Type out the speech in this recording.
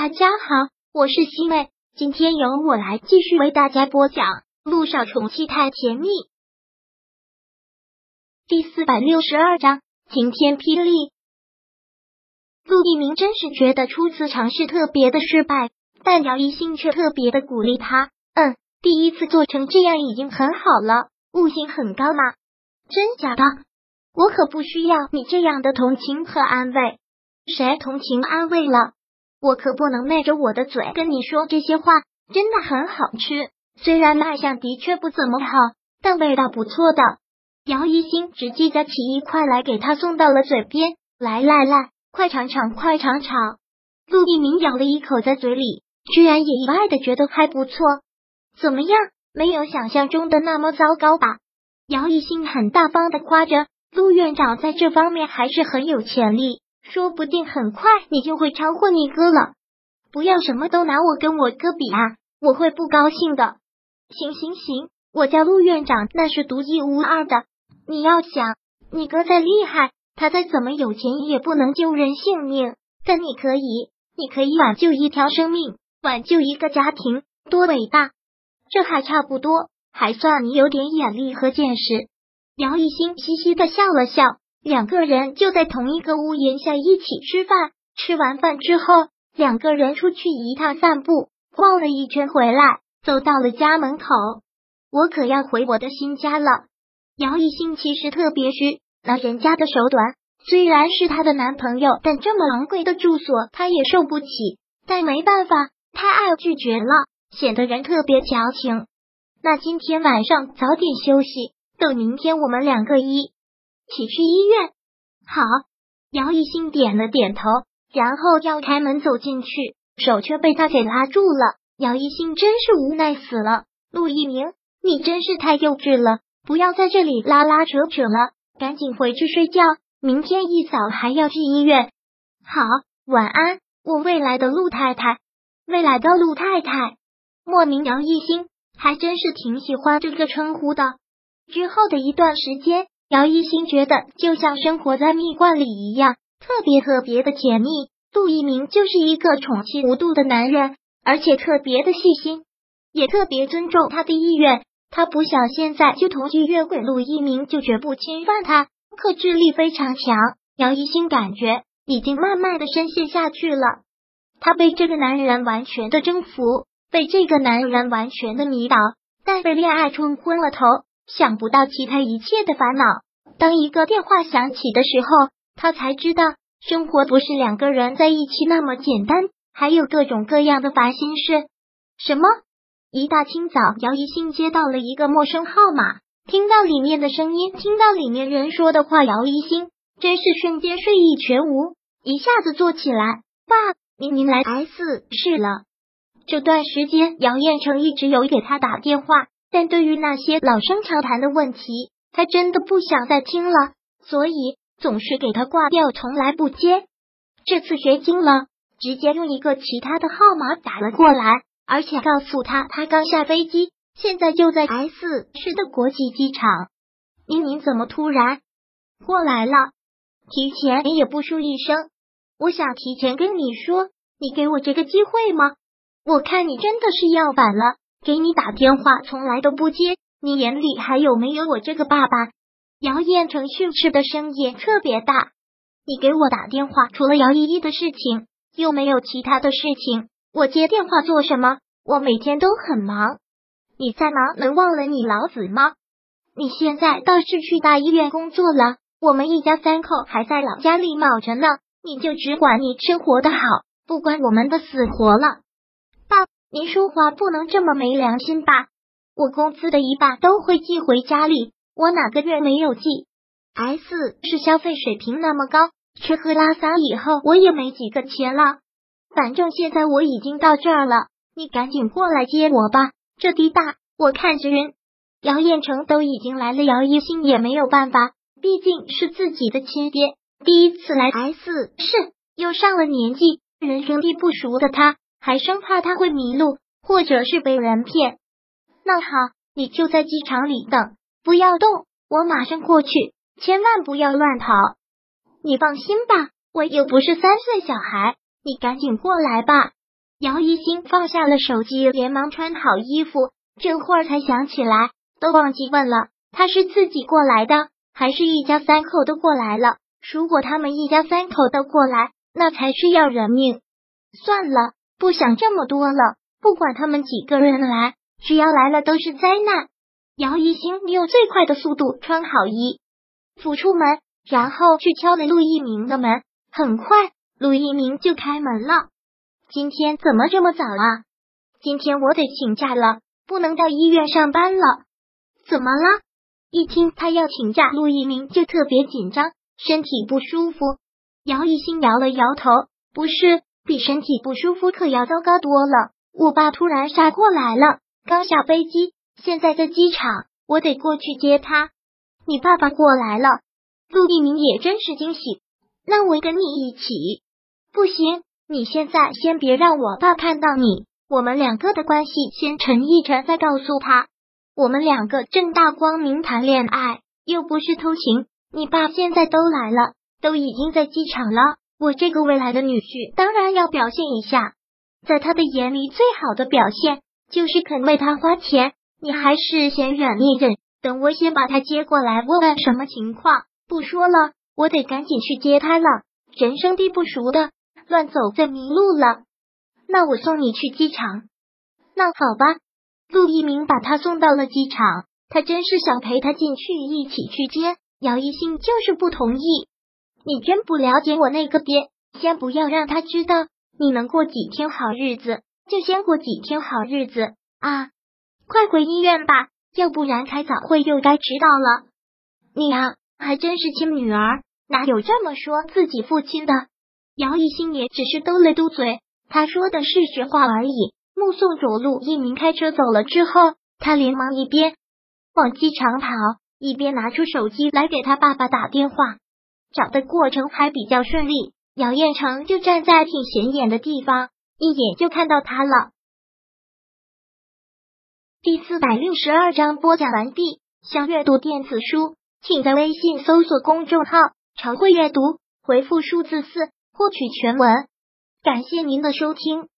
大家好，我是西妹，今天由我来继续为大家播讲《路上宠妻太甜蜜》第四百六十二章晴天霹雳。陆一鸣真是觉得初次尝试特别的失败，但姚一兴却特别的鼓励他。嗯，第一次做成这样已经很好了，悟性很高嘛。真假的？我可不需要你这样的同情和安慰。谁同情安慰了？我可不能昧着我的嘴跟你说这些话，真的很好吃。虽然卖相的确不怎么好，但味道不错的。姚一新直接夹起一块来给他送到了嘴边，来来来，快尝尝，快尝尝。陆一鸣咬了一口在嘴里，居然也意外的觉得还不错。怎么样？没有想象中的那么糟糕吧？姚一新很大方的夸着，陆院长在这方面还是很有潜力。说不定很快你就会超过你哥了。不要什么都拿我跟我哥比啊，我会不高兴的。行行行，我家陆院长那是独一无二的。你要想，你哥再厉害，他再怎么有钱，也不能救人性命。但你可以，你可以挽救一条生命，挽救一个家庭，多伟大！这还差不多，还算你有点眼力和见识。姚一新嘻嘻的笑了笑。两个人就在同一个屋檐下一起吃饭，吃完饭之后，两个人出去一趟散步，逛了一圈回来，走到了家门口。我可要回我的新家了。姚一兴其实特别虚，拿人家的手短，虽然是她的男朋友，但这么昂贵的住所他也受不起。但没办法，太爱拒绝了，显得人特别矫情。那今天晚上早点休息，等明天我们两个一。起去医院，好。姚一兴点了点头，然后要开门走进去，手却被他给拉住了。姚一兴真是无奈死了。陆一鸣，你真是太幼稚了，不要在这里拉拉扯扯了，赶紧回去睡觉。明天一早还要去医院。好，晚安，我未来的陆太太。未来的陆太太，莫名姚一兴还真是挺喜欢这个称呼的。之后的一段时间。姚一新觉得就像生活在蜜罐里一样，特别特别的甜蜜。陆一鸣就是一个宠妻无度的男人，而且特别的细心，也特别尊重他的意愿。他不想现在就同居越轨，陆一鸣就绝不侵犯他，克制力非常强。姚一新感觉已经慢慢的深陷下去了，他被这个男人完全的征服，被这个男人完全的迷倒，但被恋爱冲昏了头。想不到其他一切的烦恼。当一个电话响起的时候，他才知道生活不是两个人在一起那么简单，还有各种各样的烦心事。什么？一大清早，姚一兴接到了一个陌生号码，听到里面的声音，听到里面人说的话，姚一兴真是瞬间睡意全无，一下子坐起来。爸，您您来 S 市了。这段时间，姚彦成一直有给他打电话。但对于那些老生常谈的问题，他真的不想再听了，所以总是给他挂掉，从来不接。这次学精了，直接用一个其他的号码打了过来，而且告诉他他刚下飞机，现在就在 S 市的国际机场。明明怎么突然过来了？提前也不说一声，我想提前跟你说，你给我这个机会吗？我看你真的是要反了。给你打电话从来都不接，你眼里还有没有我这个爸爸？姚彦成训斥的声音特别大。你给我打电话，除了姚依依的事情，又没有其他的事情。我接电话做什么？我每天都很忙。你在忙，能忘了你老子吗？你现在倒是去大医院工作了，我们一家三口还在老家里卯着呢。你就只管你生活的好，不管我们的死活了。您说话不能这么没良心吧？我工资的一半都会寄回家里，我哪个月没有寄？S 是消费水平那么高，吃喝拉撒以后我也没几个钱了。反正现在我已经到这儿了，你赶紧过来接我吧。这地大，我看着晕。姚彦成都已经来了，姚一新也没有办法，毕竟是自己的亲爹，第一次来 S 是又上了年纪，人生地不熟的他。还生怕他会迷路，或者是被人骗。那好，你就在机场里等，不要动，我马上过去，千万不要乱跑。你放心吧，我又不是三岁小孩，你赶紧过来吧。姚一新放下了手机，连忙穿好衣服，这会儿才想起来，都忘记问了，他是自己过来的，还是一家三口都过来了？如果他们一家三口都过来，那才是要人命。算了，不想这么多了，不管他们几个人来，只要来了都是灾难。姚一星用最快的速度穿好衣服出门，然后去敲了陆一鸣的门。很快，陆一鸣就开门了。今天怎么这么早啊？今天我得请假了，不能到医院上班了。怎么了？一听他要请假，陆一鸣就特别紧张，身体不舒服。姚一星摇了摇头，不是，比身体不舒服可要糟糕多了。我爸突然杀过来了，刚下飞机。现在在机场，我得过去接他。你爸爸过来了，陆一鸣也真是惊喜。那我跟你一起。不行，你现在先别让我爸看到你。我们两个的关系先沉一沉，再告诉他。我们两个正大光明谈恋爱，又不是偷情。你爸现在都来了，都已经在机场了。我这个未来的女婿当然要表现一下，在他的眼里，最好的表现就是肯为他花钱。你还是先远一忍，等我先把他接过来，问问什么情况。不说了，我得赶紧去接他了。人生地不熟的，乱走再迷路了。那我送你去机场。那好吧。陆一鸣把他送到了机场，他真是想陪他进去一起去接。姚一兴就是不同意。你真不了解我那个爹。先不要让他知道，你能过几天好日子，就先过几天好日子啊。快回医院吧，要不然开早会又该迟到了。你啊，还真是亲女儿，哪有这么说自己父亲的？姚一兴也只是嘟了嘟嘴，他说的是实话而已。目送着陆一鸣开车走了之后，他连忙一边往机场跑，一边拿出手机来给他爸爸打电话。找的过程还比较顺利，姚彦成就站在挺显眼的地方，一眼就看到他了。第四百六十二章播讲完毕。想阅读电子书，请在微信搜索公众号“常会阅读”，回复数字四获取全文。感谢您的收听。